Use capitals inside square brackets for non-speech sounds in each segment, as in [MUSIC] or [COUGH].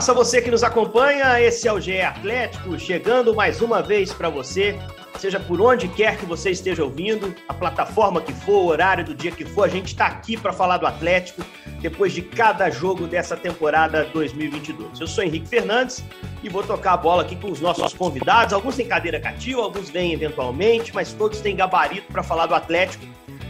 Abraço você que nos acompanha. Esse é o GE Atlético, chegando mais uma vez para você, seja por onde quer que você esteja ouvindo, a plataforma que for, o horário do dia que for, a gente está aqui para falar do Atlético depois de cada jogo dessa temporada 2022. Eu sou Henrique Fernandes e vou tocar a bola aqui com os nossos convidados. Alguns têm cadeira cativa, alguns vêm eventualmente, mas todos têm gabarito para falar do Atlético.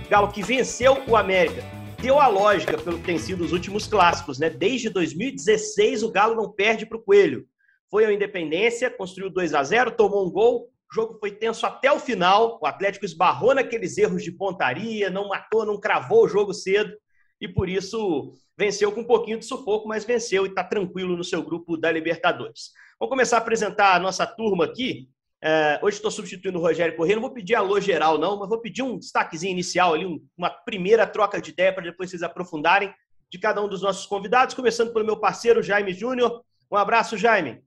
Galo que venceu o América deu a lógica pelo que tem sido os últimos clássicos, né? Desde 2016 o Galo não perde para o Coelho. Foi a Independência, construiu 2 a 0 tomou um gol, o jogo foi tenso até o final. O Atlético esbarrou naqueles erros de pontaria, não matou, não cravou o jogo cedo e por isso venceu com um pouquinho de sufoco, mas venceu e está tranquilo no seu grupo da Libertadores. Vamos começar a apresentar a nossa turma aqui. É, hoje estou substituindo o Rogério Corrêa, não vou pedir alô geral, não, mas vou pedir um destaquezinho inicial ali, um, uma primeira troca de ideia para depois vocês aprofundarem de cada um dos nossos convidados, começando pelo meu parceiro Jaime Júnior. Um abraço, Jaime.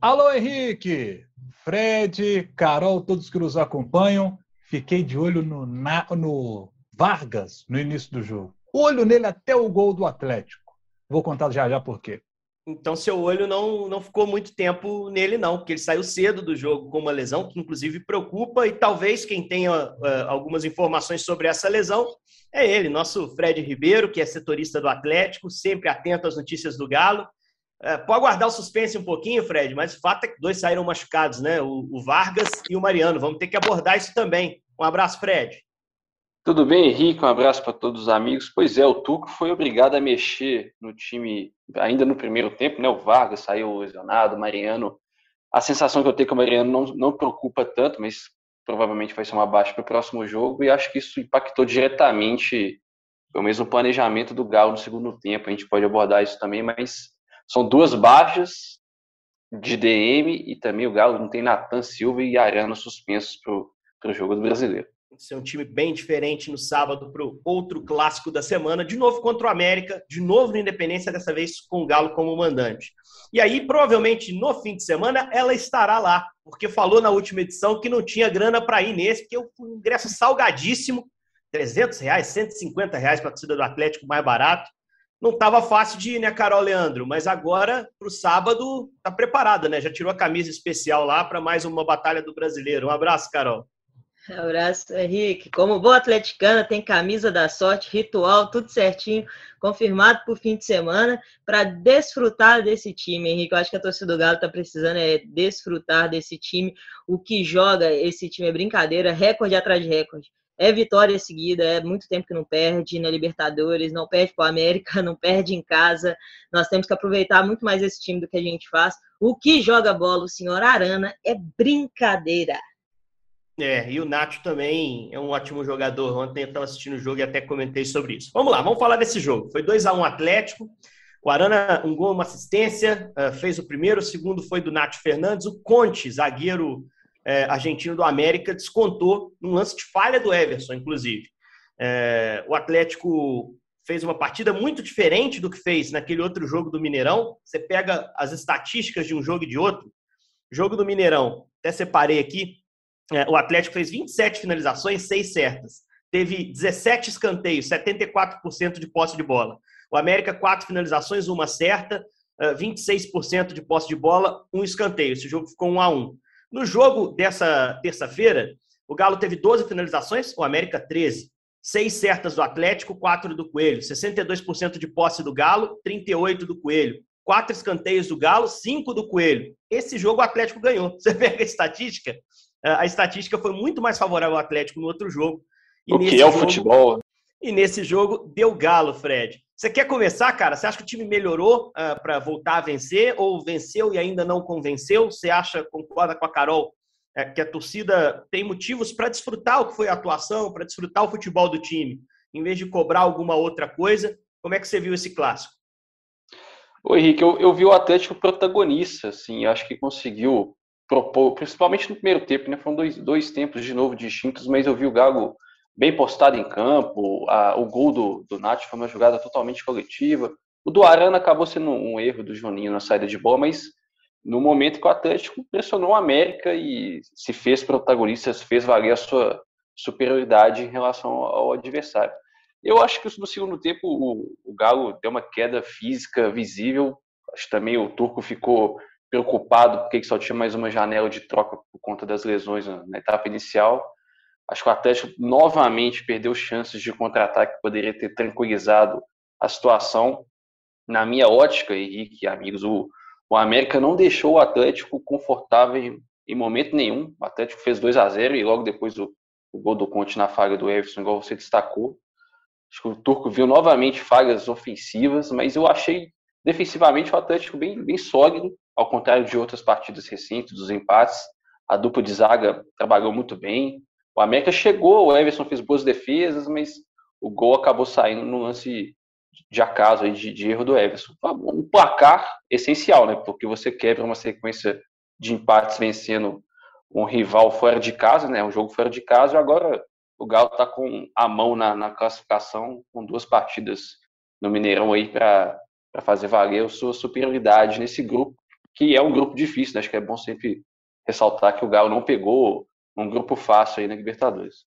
Alô, Henrique, Fred, Carol, todos que nos acompanham. Fiquei de olho no, no Vargas no início do jogo. Olho nele até o gol do Atlético. Vou contar já já por quê. Então, seu olho não, não ficou muito tempo nele, não, porque ele saiu cedo do jogo com uma lesão que, inclusive, preocupa. E talvez quem tenha uh, algumas informações sobre essa lesão é ele, nosso Fred Ribeiro, que é setorista do Atlético, sempre atento às notícias do Galo. Uh, pode guardar o suspense um pouquinho, Fred, mas o fato é que dois saíram machucados, né? O, o Vargas e o Mariano. Vamos ter que abordar isso também. Um abraço, Fred. Tudo bem, Henrique? Um abraço para todos os amigos. Pois é, o Tuco foi obrigado a mexer no time ainda no primeiro tempo, né? O Vargas saiu lesionado, o Mariano. A sensação que eu tenho é que o Mariano não, não preocupa tanto, mas provavelmente vai ser uma baixa para o próximo jogo, e acho que isso impactou diretamente o mesmo planejamento do Galo no segundo tempo. A gente pode abordar isso também, mas são duas baixas de DM e também o Galo não tem Natan Silva e Arana suspensos para o jogo do brasileiro ser um time bem diferente no sábado para o outro clássico da semana, de novo contra o América, de novo no Independência, dessa vez com o Galo como mandante. E aí, provavelmente, no fim de semana, ela estará lá, porque falou na última edição que não tinha grana para ir nesse, porque o ingresso salgadíssimo, 300 reais, 150 reais para a torcida do Atlético, mais barato. Não estava fácil de ir, né, Carol Leandro? Mas agora, para o sábado, está preparada, né? Já tirou a camisa especial lá para mais uma batalha do brasileiro. Um abraço, Carol. Abraço, Henrique. Como boa atleticana, tem camisa da sorte, ritual, tudo certinho, confirmado para o fim de semana, para desfrutar desse time, Henrique. Eu acho que a torcida do Galo está precisando é desfrutar desse time. O que joga esse time é brincadeira, recorde atrás de recorde. É vitória seguida, é muito tempo que não perde na Libertadores, não perde para o América, [LAUGHS] não perde em casa. Nós temos que aproveitar muito mais esse time do que a gente faz. O que joga bola, o senhor Arana, é brincadeira. É, e o Nacho também é um ótimo jogador. Ontem eu estava assistindo o jogo e até comentei sobre isso. Vamos lá, vamos falar desse jogo. Foi 2 a 1 um Atlético. O Arana, um gol, uma assistência, uh, fez o primeiro, o segundo foi do Nacho Fernandes. O Conte, zagueiro uh, argentino do América, descontou num lance de falha do Everson, inclusive. Uh, o Atlético fez uma partida muito diferente do que fez naquele outro jogo do Mineirão. Você pega as estatísticas de um jogo e de outro. Jogo do Mineirão, até separei aqui, é, o Atlético fez 27 finalizações, 6 certas. Teve 17 escanteios, 74% de posse de bola. O América, 4 finalizações, uma certa, 26% de posse de bola, um escanteio. Esse jogo ficou 1 a 1 No jogo dessa terça-feira, o Galo teve 12 finalizações, o América 13. 6 certas do Atlético, 4 do Coelho. 62% de posse do Galo, 38 do Coelho. 4 escanteios do Galo, 5 do Coelho. Esse jogo o Atlético ganhou. [LAUGHS] Você pega a estatística, a estatística foi muito mais favorável ao Atlético no outro jogo. E o que é o jogo, futebol? E nesse jogo deu galo, Fred. Você quer começar, cara? Você acha que o time melhorou uh, ah, para voltar a vencer ou venceu e ainda não convenceu? Você acha, concorda com a Carol, é, que a torcida tem motivos para desfrutar o que foi a atuação, para desfrutar o futebol do time, em vez de cobrar alguma outra coisa. Como é que você viu esse clássico? Oi, Henrique, eu, eu vi o Atlético protagonista, assim, acho que conseguiu propor, principalmente no primeiro tempo, né? Foram dois, dois tempos de novo distintos, mas eu vi o Galo bem postado em campo, a, o gol do, do Nath foi uma jogada totalmente coletiva. O do Arana acabou sendo um erro do Joninho na saída de bola, mas no momento que o Atlético pressionou o América e se fez protagonista, fez valer a sua superioridade em relação ao adversário. Eu acho que no segundo tempo o, o Galo deu uma queda física visível. Acho que também o Turco ficou preocupado porque só tinha mais uma janela de troca por conta das lesões na etapa inicial. Acho que o Atlético novamente perdeu chances de contra-ataque, poderia ter tranquilizado a situação. Na minha ótica, Henrique amigos, o, o América não deixou o Atlético confortável em, em momento nenhum. O Atlético fez 2 a 0 e logo depois o, o gol do Conte na falha do Everson, igual você destacou. Acho que o Turco viu novamente falhas ofensivas, mas eu achei defensivamente o Atlético bem, bem sólido, ao contrário de outras partidas recentes, dos empates. A dupla de zaga trabalhou muito bem. O América chegou, o Everson fez boas defesas, mas o gol acabou saindo no lance de acaso, de, de erro do Everson. Um placar essencial, né? Porque você quebra uma sequência de empates vencendo um rival fora de casa, né? Um jogo fora de casa, e agora o Galo está com a mão na, na, classificação, com duas partidas no Mineirão aí para fazer valer a sua superioridade nesse grupo, que é um grupo difícil, né? Acho que é bom sempre ressaltar que o Galo não pegou um grupo fácil aí na Libertadores.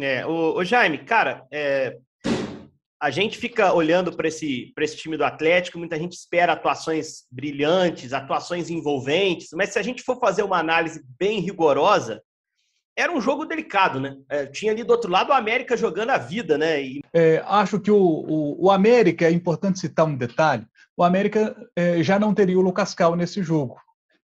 É, o, o Jaime, cara, é, a gente fica olhando para esse, esse time do Atlético, muita gente espera atuações brilhantes, atuações envolventes, mas se a gente for fazer uma análise bem rigorosa, era um jogo delicado, né? É, tinha ali do outro lado o América jogando a vida, né? E... É, acho que o, o, o, América, é importante citar um detalhe, o América é, já não teria o Lucas Cal nesse jogo.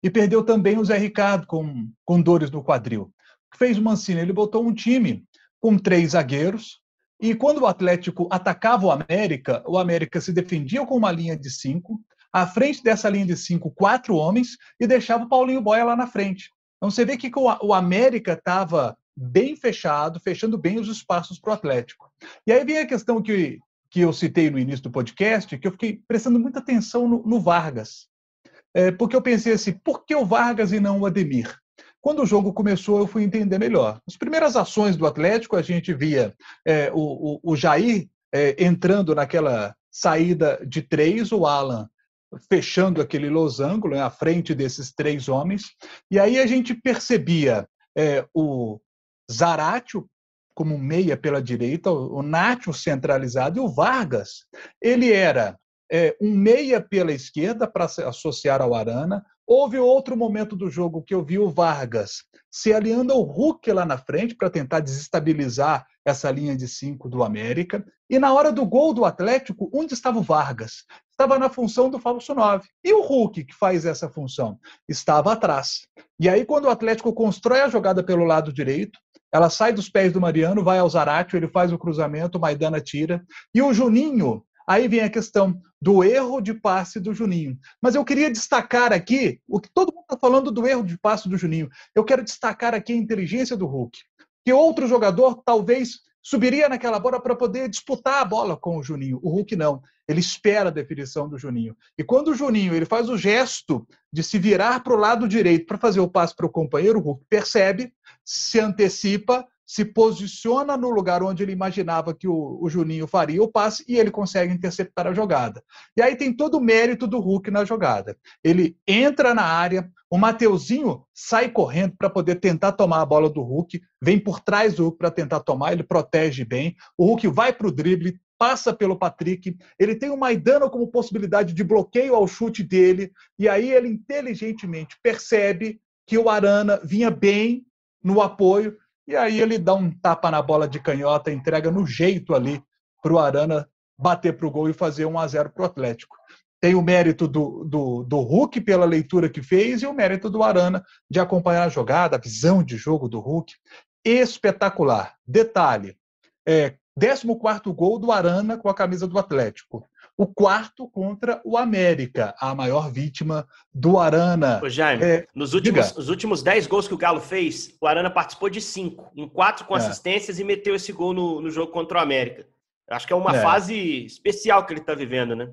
E perdeu também o Zé Ricardo com, com dores no quadril. Fez o Mancini, ele botou um time com três zagueiros, e quando o Atlético atacava o América, o América se defendia com uma linha de cinco, à frente dessa linha de cinco, quatro homens, e deixava o Paulinho Boia lá na frente. Então você vê que o América estava bem fechado, fechando bem os espaços para o Atlético. E aí vem a questão que, que eu citei no início do podcast, que eu fiquei prestando muita atenção no, no Vargas. É, porque eu pensei assim, por que o Vargas e não o Ademir? Quando o jogo começou, eu fui entender melhor. As primeiras ações do Atlético, a gente via é, o, o, o, Jair é, entrando naquela saída de três, o Alan fechando aquele losango né, à frente desses três homens. E aí a gente percebia é, o Zaratio como meia pela direita, o Nacho centralizado e o Vargas. Ele era é, um meia pela esquerda para se associar ao Arana, Houve outro momento do jogo que eu vi o Vargas se aliando ao Hulk lá na frente para tentar desestabilizar essa linha de cinco do América. E na hora do gol do Atlético, onde estava o Vargas? Estava na função do falso 9. E o Hulk, que faz essa função? Estava atrás. E aí, quando o Atlético constrói a jogada pelo lado direito, ela sai dos pés do Mariano, vai ao Zaratio, ele faz o cruzamento, o Maidana tira. E o Juninho Aí vem a questão do erro de passe do Juninho. Mas eu queria destacar aqui, o que todo mundo está falando do erro de passe do Juninho, eu quero destacar aqui a inteligência do Hulk. Que outro jogador talvez subiria naquela bola para poder disputar a bola com o Juninho. O Hulk não. Ele espera a definição do Juninho. E quando o Juninho ele faz o gesto de se virar para o lado direito para fazer o passe para o companheiro, o Hulk percebe, se antecipa se posiciona no lugar onde ele imaginava que o, o, Juninho faria o passe e ele consegue interceptar a jogada. E aí tem todo o mérito do Hulk na jogada. Ele entra na área, o Mateuzinho sai correndo para poder tentar tomar a bola do Hulk, vem por trás do Hulk para tentar tomar, ele protege bem. O Hulk vai para o drible, passa pelo Patrick, ele tem o Maidana como possibilidade de bloqueio ao chute dele, e aí ele inteligentemente percebe que o Arana vinha bem no apoio e aí ele dá um tapa na bola de canhota, entrega no jeito ali para o Arana bater para o gol e fazer 1 a 0 para o Atlético. Tem o mérito do, do, do Hulk pela leitura que fez e o mérito do Arana de acompanhar a jogada, a visão de jogo do Hulk. Espetacular. Detalhe: é, 14 gol do Arana com a camisa do Atlético. O quarto contra o América, a maior vítima do Arana. Ô, Jaime, é, nos últimos, os últimos 10 gols que o Galo fez, o Arana participou de cinco, em quatro com é. assistências e meteu esse gol no, no jogo contra o América. Acho que é uma é. fase especial que ele está vivendo, né?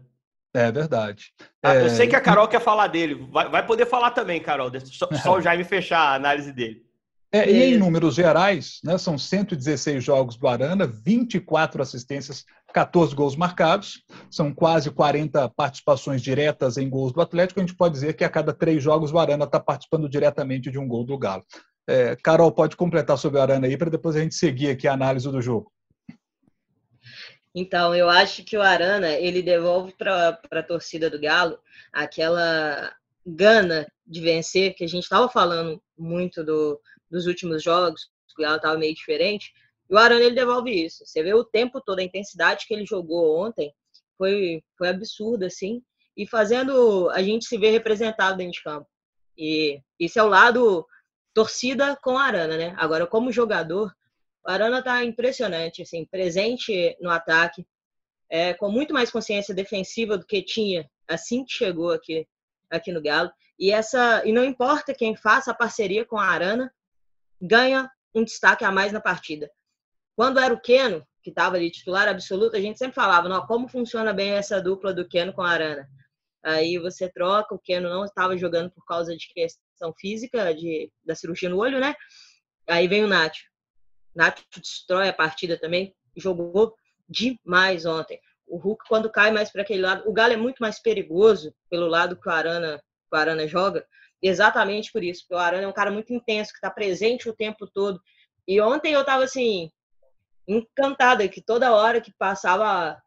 É verdade. Ah, eu é, sei que a Carol quer falar dele. Vai, vai poder falar também, Carol. Só, só [LAUGHS] o Jaime fechar a análise dele. É, e em números gerais, né, são 116 jogos do Arana, 24 assistências, 14 gols marcados, são quase 40 participações diretas em gols do Atlético. A gente pode dizer que a cada três jogos o Arana está participando diretamente de um gol do Galo. É, Carol, pode completar sobre o Arana aí para depois a gente seguir aqui a análise do jogo. Então, eu acho que o Arana ele devolve para a torcida do Galo aquela gana de vencer, que a gente estava falando muito do, dos últimos jogos, o Galo estava meio diferente. E o Arana ele devolve isso. Você vê o tempo todo, a intensidade que ele jogou ontem foi, foi absurda, assim, e fazendo a gente se ver representado dentro de campo. E isso é o lado torcida com Arana, né? Agora, como jogador, o Arana tá impressionante, assim, presente no ataque, é, com muito mais consciência defensiva do que tinha assim que chegou aqui, aqui no Galo. E essa e não importa quem faça a parceria com a Arana, ganha um destaque a mais na partida. Quando era o Keno, que estava ali titular absoluto, a gente sempre falava, não, como funciona bem essa dupla do Keno com a Arana. Aí você troca, o Keno não estava jogando por causa de questão física, de, da cirurgia no olho, né? Aí vem o Nacho. Nacho destrói a partida também, jogou demais ontem. O Hulk, quando cai mais para aquele lado, o Galo é muito mais perigoso pelo lado que o Arana, que o Arana joga, exatamente por isso, porque o Arana é um cara muito intenso, que está presente o tempo todo. E ontem eu estava assim, encantada, que toda hora que passava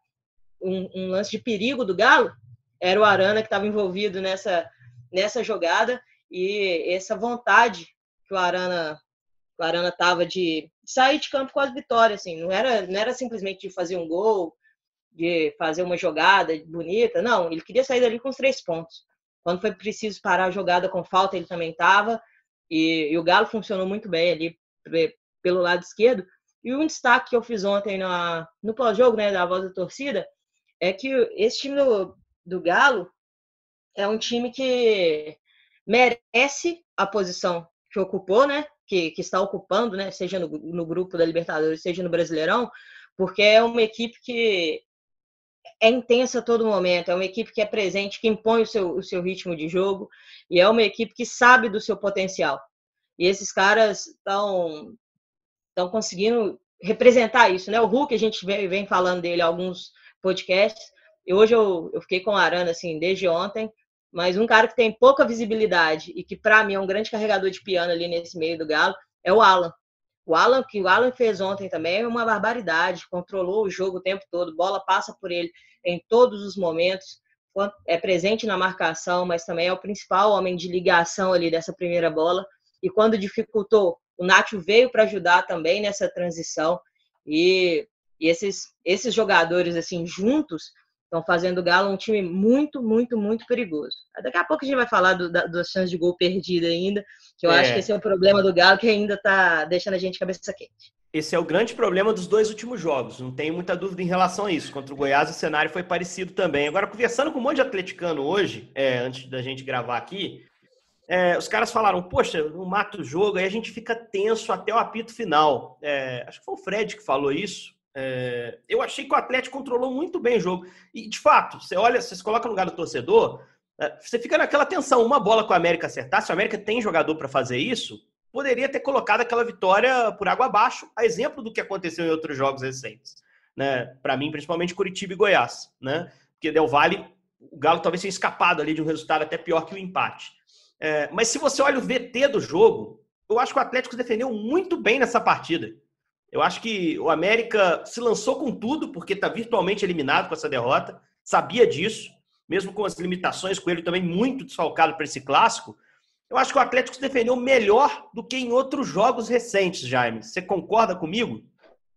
um, um, lance de perigo do Galo, era o Arana que estava envolvido nessa, nessa jogada e essa vontade que o Arana o Arana tava de sair de campo com as vitórias, assim, não era, não era simplesmente de fazer um gol, de fazer uma jogada bonita, não, ele queria sair dali com os três pontos. Quando foi preciso parar a jogada com falta, ele também estava. E, e, o Galo funcionou muito bem ali pelo lado esquerdo. E um destaque que eu fiz ontem na, no pós-jogo, né, da voz da torcida, é que esse time do, do Galo é um time que merece a posição que ocupou, né, que, que está ocupando, né, seja no, no grupo da Libertadores, seja no Brasileirão, porque é uma equipe que é intensa a todo momento, é uma equipe que é presente, que impõe o seu, o seu ritmo de jogo, e é uma equipe que sabe do seu potencial. E esses caras estão conseguindo representar isso, né? O Hulk, a gente vem, vem falando dele alguns podcasts, e hoje eu, eu fiquei com o Arana, assim, desde ontem, mas um cara que tem pouca visibilidade e que, para mim, é um grande carregador de piano ali nesse meio do Galo, é o Alan. O Alan, que o Alan fez ontem também, é uma barbaridade. Controlou o jogo o tempo todo, bola passa por ele em todos os momentos. É presente na marcação, mas também é o principal homem de ligação ali dessa primeira bola. E quando dificultou, o Nacho veio para ajudar também nessa transição. E, e esses, esses jogadores, assim, juntos, estão fazendo o Galo um time muito, muito, muito perigoso. Daqui a pouco a gente vai falar do, da, das chances de gol perdido ainda, que eu é. acho que esse é o problema do Galo que ainda está deixando a gente cabeça quente. Esse é o grande problema dos dois últimos jogos, não tenho muita dúvida em relação a isso. Contra o Goiás o cenário foi parecido também. Agora, conversando com um monte de atleticano hoje, é, antes da gente gravar aqui, é, os caras falaram, poxa, não mata o jogo, aí a gente fica tenso até o apito final. É, acho que foi o Fred que falou isso. É, eu achei que o Atlético controlou muito bem o jogo. E, de fato, você olha, você se coloca no lugar do torcedor, é, você fica naquela tensão. Uma bola com a América acertar, se o América tem jogador para fazer isso, poderia ter colocado aquela vitória por água abaixo, a exemplo do que aconteceu em outros jogos recentes. Né? Para mim, principalmente Curitiba e Goiás. Né? Porque Del Valle, o Galo talvez tenha escapado ali de um resultado até pior que o empate. É, mas se você olha o VT do jogo, eu acho que o Atlético defendeu muito bem nessa partida. Eu acho que o América se lançou com tudo, porque está virtualmente eliminado com essa derrota, sabia disso, mesmo com as limitações, com ele também muito desfalcado para esse clássico. Eu acho que o Atlético se defendeu melhor do que em outros jogos recentes, Jaime. Você concorda comigo?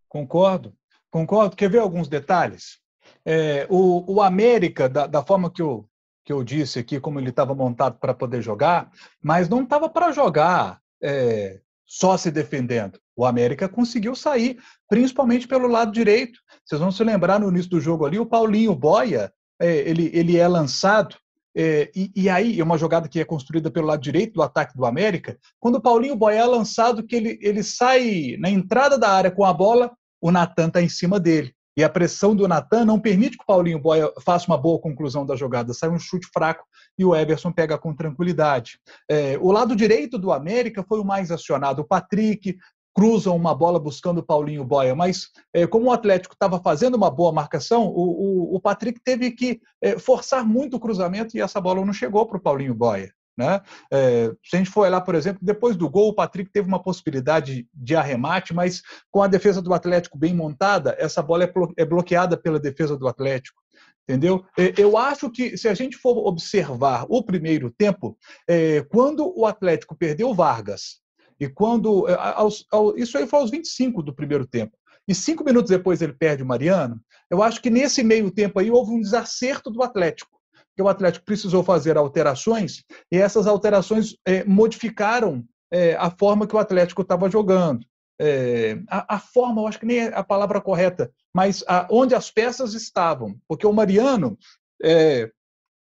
Concordo, concordo. Quer ver alguns detalhes? É, o, o América, da, da forma que eu, que eu disse aqui, como ele estava montado para poder jogar, mas não estava para jogar é, só se defendendo. O América conseguiu sair, principalmente pelo lado direito. Vocês vão se lembrar no início do jogo ali, o Paulinho Boia é, ele, ele é lançado, é, e, e, aí, é uma jogada que é construída pelo lado direito do ataque do América, quando o Paulinho Boia é lançado, que ele, ele sai na entrada da área com a bola, o Natan está em cima dele. E a pressão do Natan não permite que o Paulinho Boia faça uma boa conclusão da jogada. Sai um chute fraco e o Everson pega com tranquilidade. É, o lado direito do América foi o mais acionado. O Patrick cruza uma bola buscando o Paulinho Boia, mas é, como o Atlético estava fazendo uma boa marcação, o, o, o Patrick teve que é, forçar muito o cruzamento e essa bola não chegou para o Paulinho Boia. Né? É, se a gente for olhar, por exemplo, depois do gol, o Patrick teve uma possibilidade de arremate, mas com a defesa do Atlético bem montada, essa bola é, é bloqueada pela defesa do Atlético. Entendeu? É, eu acho que se a gente for observar o primeiro tempo, é, quando o Atlético perdeu Vargas e quando. É, aos, ao, isso aí foi aos 25 do primeiro tempo. E cinco minutos depois ele perde o Mariano. Eu acho que nesse meio tempo aí houve um desacerto do Atlético que o Atlético precisou fazer alterações e essas alterações é, modificaram é, a forma que o Atlético estava jogando. É, a, a, forma, eu acho que nem é a palavra correta, mas a, onde as peças estavam. Porque o Mariano, é,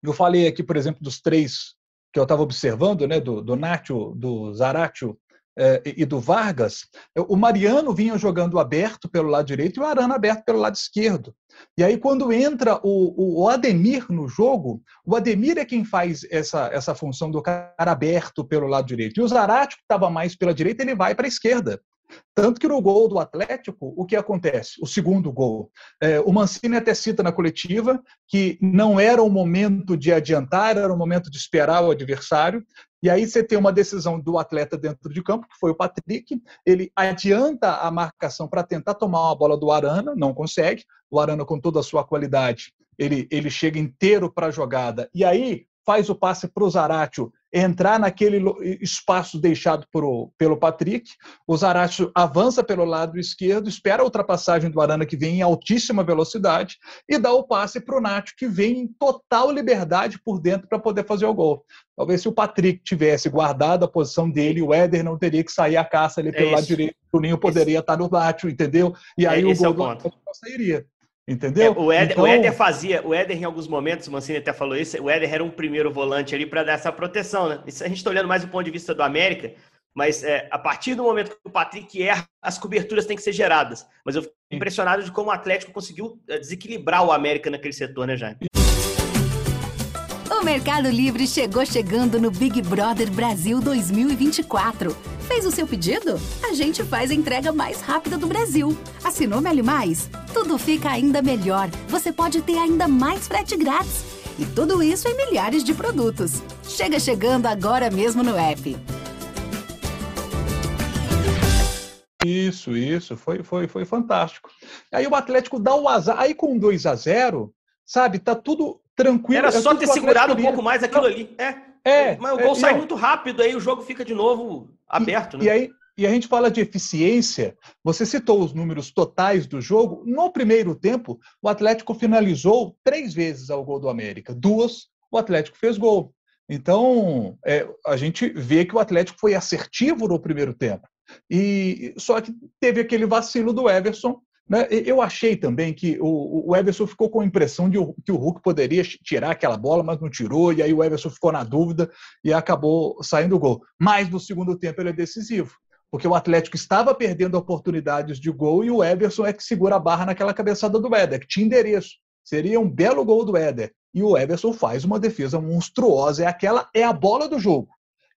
eu falei aqui, por exemplo, dos três que eu estava observando, né, do, do Nacho, do Zaratio é, e do Vargas, o Mariano vinha jogando aberto pelo lado direito e o Arana aberto pelo lado esquerdo. E aí, quando entra o, o Ademir no jogo, o Ademir é quem faz essa, essa função do cara aberto pelo lado direito. E o Zarate, que estava mais pela direita, ele vai para a esquerda. Tanto que no gol do Atlético, o que acontece? O segundo gol. É, o Mancini até cita na coletiva que não era o momento de adiantar, era o momento de esperar o adversário. E aí você tem uma decisão do atleta dentro de campo, que foi o Patrick. Ele adianta a marcação para tentar tomar uma bola do Arana, não consegue. O Arana, com toda a sua qualidade, ele, ele chega inteiro para a jogada. E aí faz o passe para o Zaratio entrar naquele espaço deixado por, pelo Patrick. O Zaratio avança pelo lado esquerdo, espera a ultrapassagem do Arana, que vem em altíssima velocidade, e dá o passe para o Nacho, que vem em total liberdade por dentro para poder fazer o gol. Talvez se o Patrick tivesse guardado a posição dele, o Éder não teria que sair a caça ali pelo é lado direito, o Ninho poderia esse... estar no Nacho, entendeu? E aí é, o gol é o do sairia. Entendeu? É, o, Éder, então... o Éder fazia, o Éder em alguns momentos, o Mancini até falou isso, o Éder era um primeiro volante ali para dar essa proteção, né? Isso a gente está olhando mais do ponto de vista do América, mas é, a partir do momento que o Patrick erra, as coberturas têm que ser geradas. Mas eu fico impressionado de como o Atlético conseguiu é, desequilibrar o América naquele setor, né, Jaime? O Mercado Livre chegou chegando no Big Brother Brasil 2024. Fez o seu pedido? A gente faz a entrega mais rápida do Brasil. Assinou Meli Mais? Tudo fica ainda melhor. Você pode ter ainda mais frete grátis. E tudo isso em milhares de produtos. Chega chegando agora mesmo no app. Isso, isso, foi, foi, foi fantástico. Aí o Atlético dá o azar, aí com 2 a 0 sabe, tá tudo tranquilo. Era é só ter segurado um pouco mais aquilo ali. É. é Mas o gol é, sai não. muito rápido, aí o jogo fica de novo aberto, e, né? E aí, e a gente fala de eficiência. Você citou os números totais do jogo. No primeiro tempo, o Atlético finalizou três vezes ao gol do América. Duas, o Atlético fez gol. Então, é, a gente vê que o Atlético foi assertivo no primeiro tempo. E só que teve aquele vacilo do Everson? Eu achei também que o, Everson ficou com a impressão de que o Hulk poderia tirar aquela bola, mas não tirou, e aí o Everson ficou na dúvida e acabou saindo o gol. Mas no segundo tempo ele é decisivo, porque o Atlético estava perdendo oportunidades de gol e o Everson é que segura a barra naquela cabeçada do Éder, que tinha endereço. Seria um belo gol do Éder. E o Everson faz uma defesa monstruosa. É aquela, é a bola do jogo.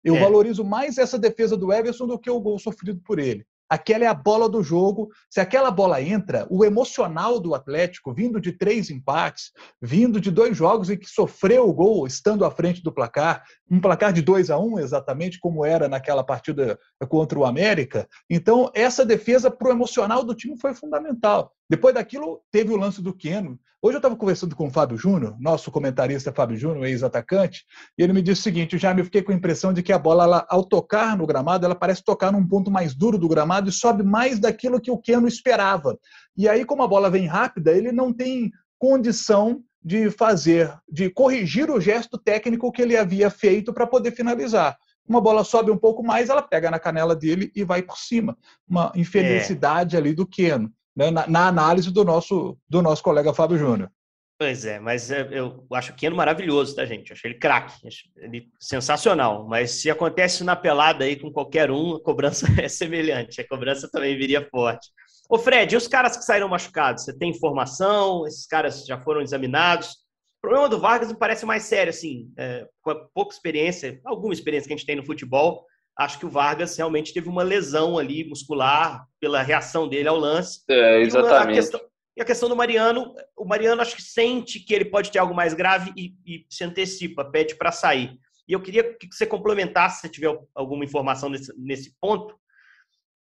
Eu é. valorizo mais essa defesa do Everson do que o gol sofrido por ele aquela é a bola do jogo. Se aquela bola entra, o emocional do Atlético, vindo de três empates, vindo de dois jogos em que sofreu o gol estando à frente do placar, um placar de 2 a 1 um, exatamente como era naquela partida contra o América. Então, essa defesa para o emocional do time foi fundamental. Depois daquilo, teve o lance do Keno. Hoje eu estava conversando com o Fábio Júnior, nosso comentarista Fábio Júnior, ex-atacante, e ele me disse o seguinte: já me fiquei com a impressão de que a bola, ela, ao tocar no gramado, ela parece tocar num ponto mais duro do gramado e sobe mais daquilo que o Keno esperava. E aí, como a bola vem rápida, ele não tem condição de fazer, de corrigir o gesto técnico que ele havia feito para poder finalizar. Uma bola sobe um pouco mais, ela pega na canela dele e vai por cima. Uma infelicidade é. ali do Keno né, na, na, análise do nosso, do nosso colega Fábio Júnior. Pois é, mas é, eu acho o Keno maravilhoso, tá, gente? Eu acho ele craque, ele sensacional. Mas se acontece na pelada aí com qualquer um, a cobrança [LAUGHS] é semelhante. A cobrança também viria forte. Ô, Fred, e os caras que saíram machucados? Você tem informação? Esses caras já foram examinados? O problema do Vargas me parece mais sério, assim, é, com pouca experiência, alguma experiência que a gente tem no futebol. Acho que o Vargas realmente teve uma lesão ali muscular pela reação dele ao lance. É, exatamente. E, questão, e a questão do Mariano, o Mariano acho que sente que ele pode ter algo mais grave e, e se antecipa, pede para sair. E eu queria que você complementasse, se tiver alguma informação nesse, nesse ponto,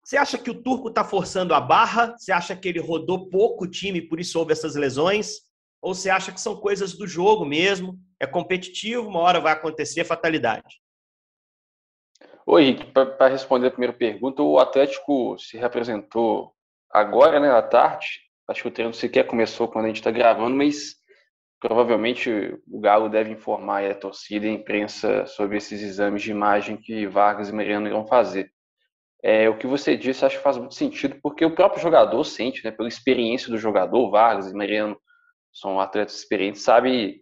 você acha que o Turco está forçando a barra? Você acha que ele rodou pouco o time, por isso houve essas lesões? Ou você acha que são coisas do jogo mesmo? É competitivo, uma hora vai acontecer fatalidade? Oi, para responder a primeira pergunta, o Atlético se representou agora, né, à tarde. Acho que o treino sequer começou quando a gente está gravando, mas provavelmente o Galo deve informar a torcida e a imprensa sobre esses exames de imagem que Vargas e Mariano irão fazer. É, o que você disse acho que faz muito sentido, porque o próprio jogador sente, né, pela experiência do jogador, Vargas e Mariano são atletas experientes, sabe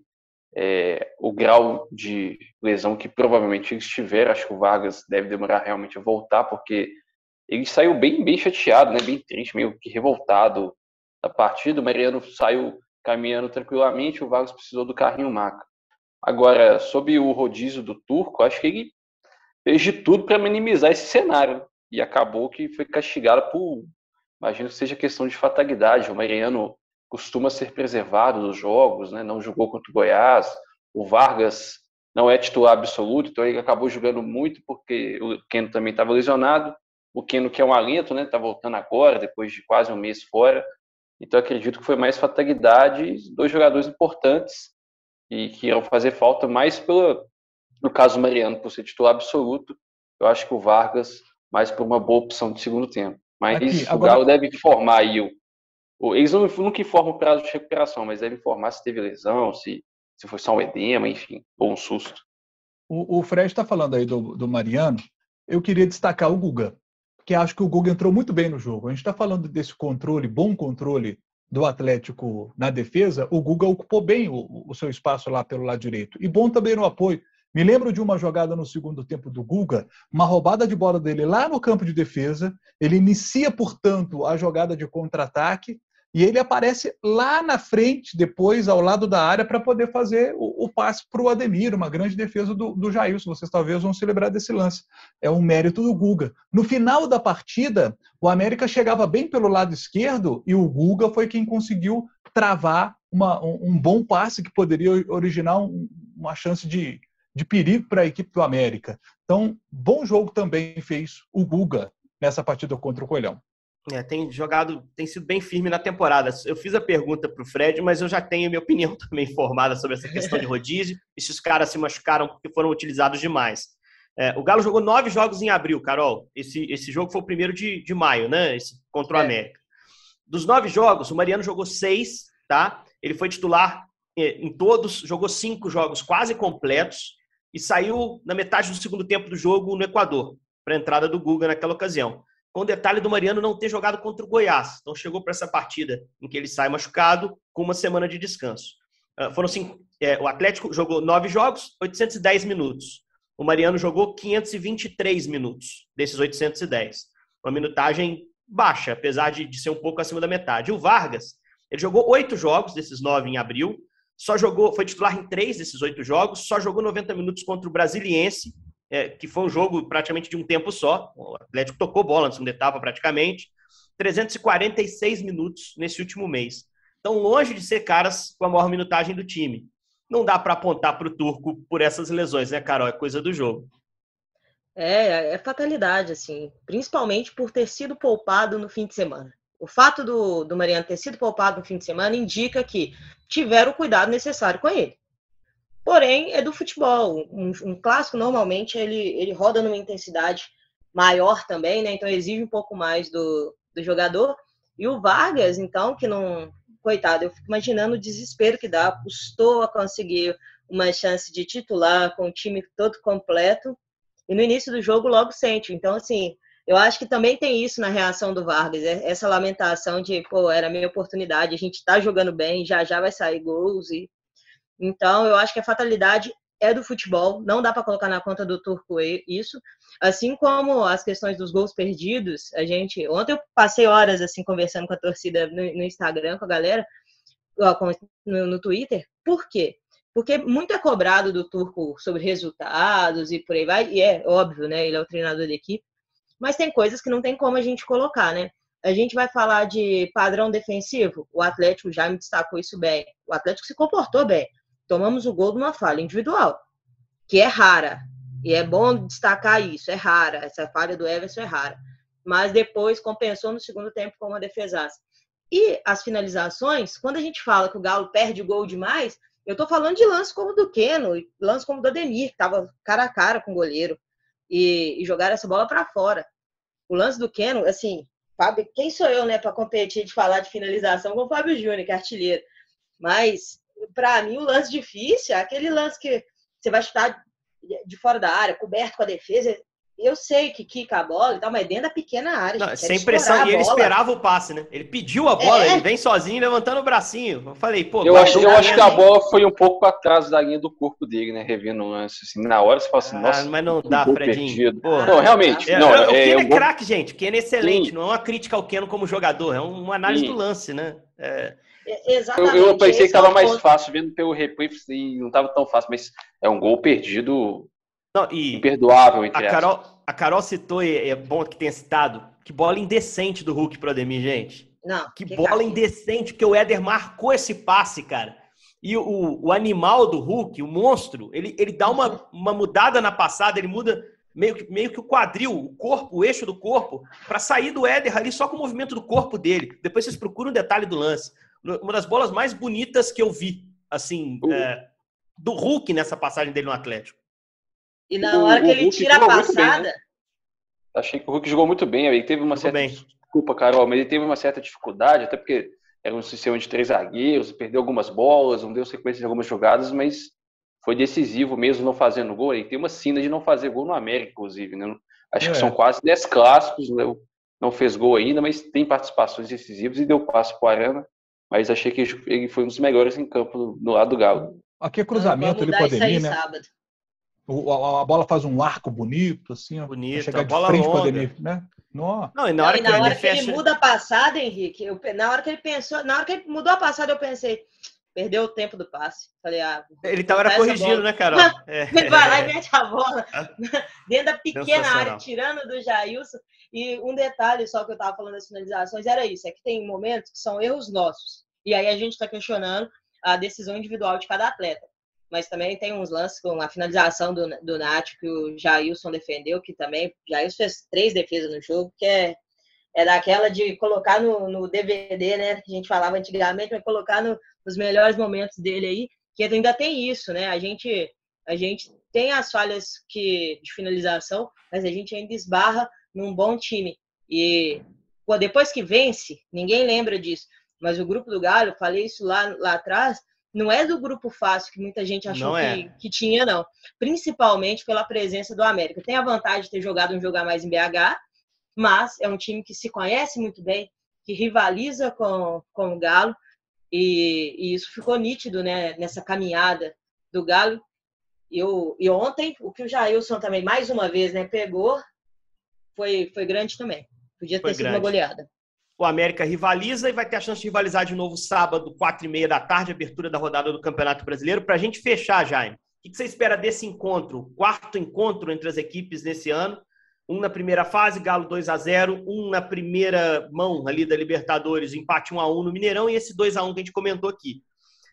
é, o grau de lesão que provavelmente eles tiveram. Acho que o Vargas deve demorar realmente a voltar, porque ele saiu bem, bem chateado, né, bem triste, meio que revoltado da partida. O Mariano saiu caminhando tranquilamente, o Vargas precisou do carrinho maca. Agora, sobre o rodízio do Turco, acho que ele fez de tudo para minimizar esse cenário. Né? e acabou que foi castigado por, imagino que seja questão de fatalidade. O Mariano costuma ser preservado dos jogos, né? não jogou contra o Goiás. O Vargas não é titular absoluto, então ele acabou jogando muito porque o Keno também estava lesionado. O Keno, que é um alento, né? Está voltando agora, depois de quase um mês fora. Então acredito que foi mais fatalidade, dois jogadores importantes e que irão fazer falta mais pelo no caso Mariano, por ser titular absoluto. Eu acho que o Vargas mas por uma boa opção de segundo tempo. Mas Aqui, agora... o Galo deve informar aí o eles não, nunca informam o prazo de recuperação, mas devem informar se teve lesão, se, se foi só um edema, enfim, ou um susto. O, o Fred está falando aí do, do Mariano. Eu queria destacar o Guga, que acho que o Guga entrou muito bem no jogo. A gente está falando desse controle, bom controle do Atlético na defesa. O Guga ocupou bem o, o seu espaço lá pelo lado direito. E bom também no apoio. Me lembro de uma jogada no segundo tempo do Guga, uma roubada de bola dele lá no campo de defesa. Ele inicia, portanto, a jogada de contra-ataque e ele aparece lá na frente, depois ao lado da área, para poder fazer o, o passe para o Ademir, uma grande defesa do, do Jailson. Vocês talvez vão se lembrar desse lance. É um mérito do Guga. No final da partida, o América chegava bem pelo lado esquerdo e o Guga foi quem conseguiu travar uma, um, um, bom passe que poderia originar um, uma chance de, de perigo para a equipe do América. Então, bom jogo também fez o Guga nessa partida contra o Coelhão. É, tem jogado, tem sido bem firme na temporada. Eu fiz a pergunta para o Fred, mas eu já tenho minha opinião [LAUGHS] também formada sobre essa questão de rodízio e se os caras se machucaram porque foram utilizados demais. É, o Galo jogou nove jogos em abril, Carol. Esse, esse jogo foi o primeiro de, de maio, né? Esse, contra o é. América. Dos nove jogos, o Mariano jogou seis, tá? Ele foi titular é, em todos, jogou cinco jogos quase completos e saiu na metade do segundo tempo do jogo no Equador, para a entrada do Guga naquela ocasião. Com detalhe do Mariano não ter jogado contra o Goiás. Então chegou para essa partida em que ele sai machucado, com uma semana de descanso. Uh, foram cinco, é, o Atlético jogou nove jogos, 810 minutos. O Mariano jogou 523 minutos desses 810. Uma minutagem baixa, apesar de, de ser um pouco acima da metade. O Vargas, ele jogou oito jogos desses nove em abril, só jogou, foi titular em três desses oito jogos, só jogou 90 minutos contra o Brasiliense, é, que foi um jogo praticamente de um tempo só. O Atlético tocou bola na segunda etapa praticamente. 346 minutos nesse último mês. Então, longe de ser caras com a maior minutagem do time. Não dá para apontar para o turco por essas lesões, né, Carol? É coisa do jogo. É, é fatalidade, assim. Principalmente por ter sido poupado no fim de semana. O fato do, do Mariano ter sido poupado no fim de semana indica que tiveram o cuidado necessário com ele. Porém, é do futebol. Um, um, clássico, normalmente, ele, ele roda numa intensidade maior também, né? Então, exige um pouco mais do, do jogador. E o Vargas, então, que não. Coitado, eu fico imaginando o desespero que dá. Custou a conseguir uma chance de titular com o time todo completo. E no início do jogo, logo sente. Então, assim, eu acho que também tem isso na reação do Vargas, é, essa lamentação de, pô, era minha oportunidade, a gente tá jogando bem, já já vai sair gols e então eu acho que a fatalidade é do futebol, não dá para colocar na conta do Turco isso, assim como as questões dos gols perdidos, a gente, ontem eu passei horas assim conversando com a torcida no, no Instagram com a galera, no, no Twitter, por quê? Porque muito é cobrado do Turco sobre resultados e por aí vai, e é óbvio, né? Ele é o treinador da equipe, mas tem coisas que não tem como a gente colocar, né? A gente vai falar de padrão defensivo, o Atlético já me destacou isso bem. O Atlético se comportou bem. Tomamos o gol de uma falha individual, que é rara. E é bom destacar isso, é rara. Essa falha do Everson é rara. Mas depois compensou no segundo tempo com uma defesaça. E as finalizações, quando a gente fala que o Galo perde o gol demais, eu tô falando de lance como do Keno, lance como do Ademir, que tava cara a cara com o goleiro e, e jogar essa bola para fora. O lance do Keno, assim, Fábio, quem sou eu, né, para competir de falar de finalização com o Fábio Júnior, que é artilheiro. Mas, para mim, o lance difícil é aquele lance que você vai chutar de fora da área, coberto com a defesa, eu sei que quica a bola e tal, mas dentro da pequena área. Não, sem pressão. E ele esperava o passe, né? Ele pediu a bola, é. ele vem sozinho levantando o bracinho. Eu falei, pô, eu acho, eu acho que a bola foi um pouco atrás da linha do corpo dele, né? Revendo o lance. Assim, na hora você fala assim, ah, nossa. Mas não dá, um Fredinho. Não, realmente. É, não, é, o Keno é, é craque, gente. O Keno é excelente. Sim. Não é uma crítica ao Keno como jogador, é uma análise Sim. do lance, né? É. Exatamente. Eu, eu pensei que estava é mais fácil vendo pelo replay e não estava tão fácil, mas é um gol perdido não, e imperdoável, entre a Carol, a Carol citou, e é bom que tenha citado, que bola indecente do Hulk pro Ademir, gente. Não. Que, que bola indecente, porque o Éder marcou esse passe, cara. E o, o animal do Hulk, o monstro, ele, ele dá uma, uma mudada na passada, ele muda meio que, meio que o quadril, o corpo, o eixo do corpo, para sair do Éder ali só com o movimento do corpo dele. Depois vocês procuram o um detalhe do lance. Uma das bolas mais bonitas que eu vi, assim, é, do Hulk nessa passagem dele no Atlético. E na hora o, que ele tira a passada. Bem, né? Achei que o Hulk jogou muito bem. Ele teve uma certa. Bem. Desculpa, Carol, mas ele teve uma certa dificuldade, até porque era um sistema de três zagueiros, perdeu algumas bolas, não deu sequência de algumas jogadas, mas foi decisivo mesmo não fazendo gol. Ele tem uma sina de não fazer gol no América, inclusive. Né? Acho é. que são quase 10 clássicos, né? não fez gol ainda, mas tem participações decisivas e deu passo para o Arana. Mas achei que ele foi um dos melhores em campo no lado do Galo. Aqui é cruzamento, ele poderia, né? Sábado. A, bola faz um arco bonito, assim, ó. Bonito, chegar a bola de frente longa. Ademir, né? Não, e na hora, Não, e na que, hora ele que fecha... ele muda a passada, Henrique, eu, na hora que ele pensou, na hora que ele mudou a passada, eu pensei, perdeu o tempo do passe. Falei, ah, ele tava corrigindo, né, Carol? É. Ele [LAUGHS] vai lá e mete a bola [LAUGHS] [LAUGHS] dentro da pequena área, tirando do Jailson. E um detalhe só que eu tava falando das finalizações era isso: é que tem momentos que são erros nossos. E aí a gente está questionando a decisão individual de cada atleta mas também tem uns lances com a finalização do, do Nath que o Jailson defendeu, que também, Jailson fez três defesas no jogo, que é, é daquela de colocar no, no DVD, né, que a gente falava antigamente, mas colocar no, nos melhores momentos dele aí, que ainda tem isso, né, a gente, a gente tem as falhas que, de finalização, mas a gente ainda esbarra num bom time, e pô, depois que vence, ninguém lembra disso, mas o grupo do Galo, falei isso lá, lá atrás, não é do grupo fácil que muita gente achou é. que, que, tinha, não. Principalmente pela presença do América. Tem a vantagem de ter jogado um jogar mais em BH, mas é um time que se conhece muito bem, que rivaliza com, com o Galo, e, e isso ficou nítido né, nessa caminhada do Galo. E, o, e ontem, o que o Jailson também, mais uma vez, né, pegou, foi, foi grande também. Podia ter foi sido grande. uma goleada. O América rivaliza e vai ter a chance de rivalizar de novo sábado, quatro e meia da tarde, abertura da rodada do Campeonato Brasileiro. Para a gente fechar, Jaime, o que você espera desse encontro? Quarto encontro entre as equipes nesse ano. Um na primeira fase, Galo 2 a 0 um na primeira mão ali da Libertadores, empate 1 a 1 no Mineirão, e esse 2 a 1 que a gente comentou aqui.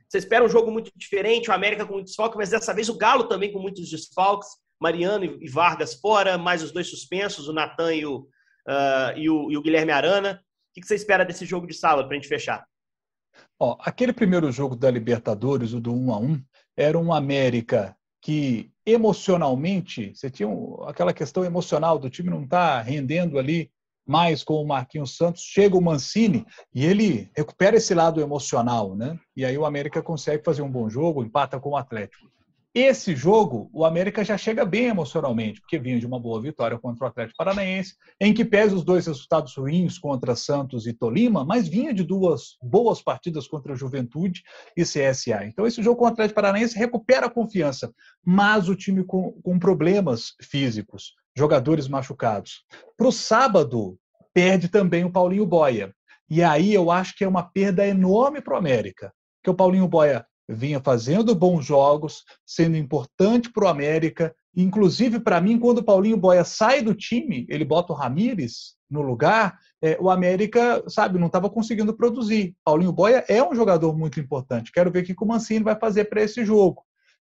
Você espera um jogo muito diferente, o América com muitos desfalques, mas dessa vez o Galo também com muitos desfalques. Mariano e Vargas fora, mais os dois suspensos, o Natan e o, uh, e, o, e o Guilherme Arana. O que você espera desse jogo de sábado para a gente fechar? Ó, aquele primeiro jogo da Libertadores, o do 1 a 1 era um América que emocionalmente, você tinha aquela questão emocional do time não estar tá rendendo ali mais com o Marquinhos Santos, chega o Mancini e ele recupera esse lado emocional, né? E aí o América consegue fazer um bom jogo, empata com o Atlético. Esse jogo, o América já chega bem emocionalmente, porque vinha de uma boa vitória contra o Atlético Paranaense, em que pese os dois resultados ruins contra Santos e Tolima, mas vinha de duas boas partidas contra Juventude e CSA. Então, esse jogo com o Atlético Paranaense recupera a confiança, mas o time com, com problemas físicos, jogadores machucados. Para o sábado, perde também o Paulinho Boia. E aí eu acho que é uma perda enorme para o América, que o Paulinho Boia vinha fazendo bons jogos, sendo importante para o América. Inclusive, para mim, quando o Paulinho Boia sai do time, ele bota o Ramires no lugar, é, o América, sabe, não estava conseguindo produzir. Paulinho Boia é um jogador muito importante. Quero ver o que o Mancini vai fazer para esse jogo.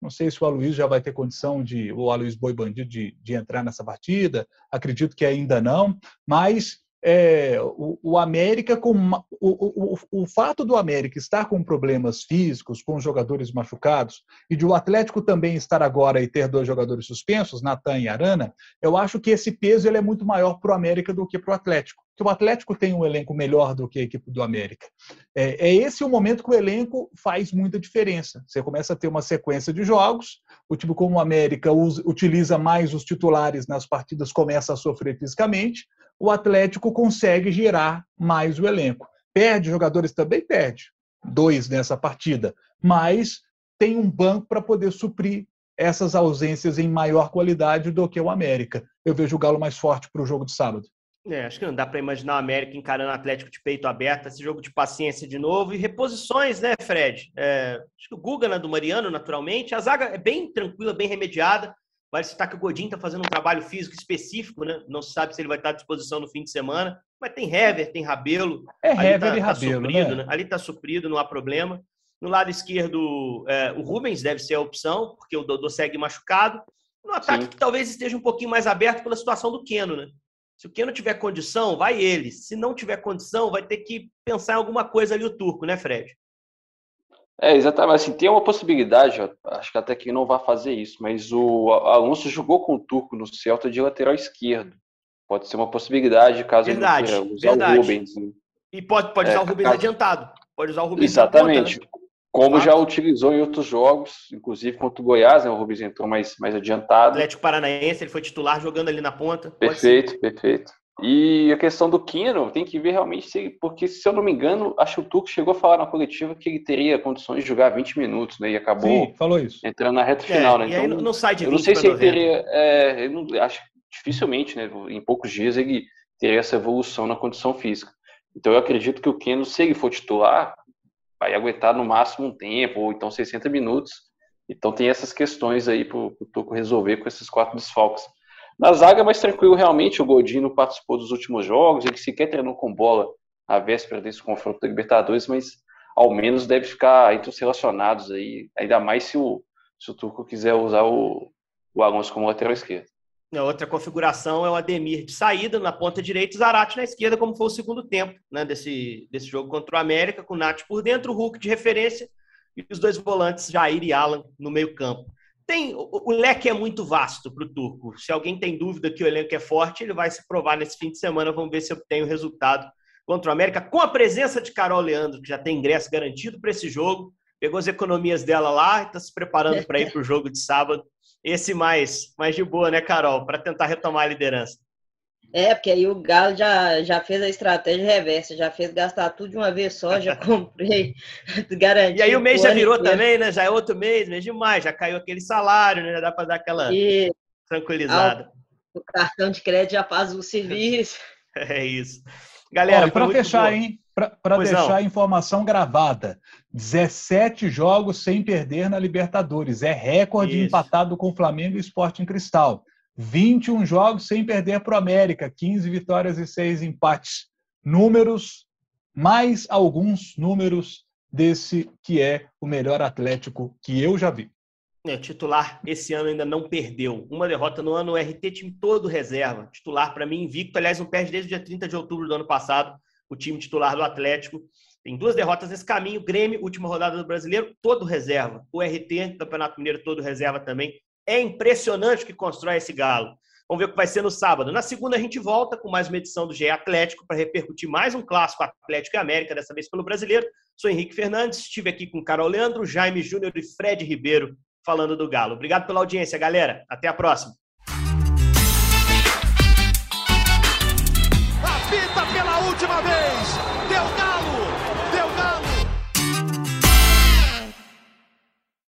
Não sei se o Aloysio já vai ter condição de, o Aloysio Boi Bandido, de, de entrar nessa partida. Acredito que ainda não, mas é, o, o, América com o, o, o, fato do América estar com problemas físicos, com jogadores machucados, e de o Atlético também estar agora e ter dois jogadores suspensos, Natan e Arana, eu acho que esse peso ele é muito maior para o América do que para o Atlético. Porque o Atlético tem um elenco melhor do que a equipe do América. É, é esse o momento que o elenco faz muita diferença. Você começa a ter uma sequência de jogos, o time como o América usa, utiliza mais os titulares nas partidas, começa a sofrer fisicamente, o Atlético consegue girar mais o elenco. Perde jogadores também perde, dois nessa partida, mas tem um banco para poder suprir essas ausências em maior qualidade do que o América. Eu vejo o Galo mais forte para o jogo de sábado. É, acho que não dá para imaginar o América encarando o Atlético de peito aberto, esse jogo de paciência de novo e reposições, né, Fred? É, acho que o Guga, né, do Mariano, naturalmente. A zaga é bem tranquila, bem remediada. Vale citar que o Godinho está fazendo um trabalho físico específico, né? Não se sabe se ele vai estar à disposição no fim de semana, mas tem Hever, tem Rabelo. É Hever tá, e tá Rabelo, suprido, né? né? Ali está suprido, não há problema. No lado esquerdo, é, o Rubens deve ser a opção, porque o Dodô segue machucado. No ataque, Sim. que talvez esteja um pouquinho mais aberto pela situação do Keno, né? Se o Keno tiver condição, vai ele. Se não tiver condição, vai ter que pensar em alguma coisa ali o turco, né, Fred? É, exatamente. Assim, tem uma possibilidade, acho que até que não vai fazer isso, mas o Alonso jogou com o Turco no Celta de lateral esquerdo. Pode ser uma possibilidade caso verdade, ele queira usar verdade. o Rubens. Né? E pode, pode é, usar o Rubens caso... adiantado. Pode usar o Rubens Exatamente. Ponta, né? Como já utilizou em outros jogos, inclusive contra o Goiás, né? o Rubens entrou mais, mais adiantado. Atlético Paranaense, ele foi titular jogando ali na ponta. Perfeito, perfeito. E a questão do Keno tem que ver realmente se, porque se eu não me engano, acho que o Turco chegou a falar na coletiva que ele teria condições de jogar 20 minutos, né? E acabou Sim, falou isso. entrando na reta final, é, né? Então, aí não sai de Eu não sei se ele teria, é, eu não, acho dificilmente, né? Em poucos dias ele teria essa evolução na condição física. Então eu acredito que o Keno, se ele for titular, vai aguentar no máximo um tempo, ou então 60 minutos. Então tem essas questões aí para o Turco resolver com esses quatro desfalques. Na zaga é mais tranquilo, realmente, o Godinho participou dos últimos jogos, ele sequer treinou com bola à véspera desse confronto da Libertadores, mas ao menos deve ficar entre os relacionados aí, ainda mais se o, se o Turco quiser usar o, o Alonso como lateral esquerdo. Outra configuração é o Ademir de saída na ponta direita e Zarate na esquerda, como foi o segundo tempo né, desse, desse jogo contra o América, com o Nath por dentro, o Hulk de referência e os dois volantes, Jair e Alan, no meio campo. Tem, o, o leque é muito vasto para o turco. Se alguém tem dúvida que o elenco é forte, ele vai se provar nesse fim de semana. Vamos ver se eu tenho resultado contra o América, com a presença de Carol Leandro, que já tem ingresso garantido para esse jogo. Pegou as economias dela lá e está se preparando para ir para o jogo de sábado. Esse mais, mais de boa, né, Carol? Para tentar retomar a liderança. É, porque aí o Galo já, já fez a estratégia reversa, já fez gastar tudo de uma vez só, já [LAUGHS] comprei, [LAUGHS] garantido. E aí o mês já virou também, né? Já é outro mês, mês de maio, já caiu aquele salário, né? Já dá para dar aquela e... tranquilizada. O cartão de crédito já faz o serviço. [LAUGHS] É isso. Galera, para fechar, bom. hein? Para deixar não. a informação gravada. 17 jogos sem perder na Libertadores. É recorde Isso. empatado com o Flamengo e Sporting Cristal. 21 jogos sem perder para o América, 15 vitórias e 6 empates. Números, mais alguns números desse que é o melhor Atlético que eu já vi. É, titular esse ano ainda não perdeu. Uma derrota no ano, o RT time todo reserva. Titular para mim invicto, aliás, não perde desde o dia 30 de outubro do ano passado, o time titular do Atlético. Tem duas derrotas nesse caminho, Grêmio, última rodada do Brasileiro, todo reserva. O RT, Campeonato Mineiro, todo reserva também. É impressionante o que constrói esse Galo. Vamos ver o que vai ser no sábado. Na segunda, a gente volta com mais uma edição do GE Atlético para repercutir mais um clássico Atlético e América, dessa vez pelo brasileiro. Sou Henrique Fernandes, estive aqui com Carol Leandro, Jaime Júnior e Fred Ribeiro. falando do Galo. Obrigado pela audiência, galera. Até a próxima.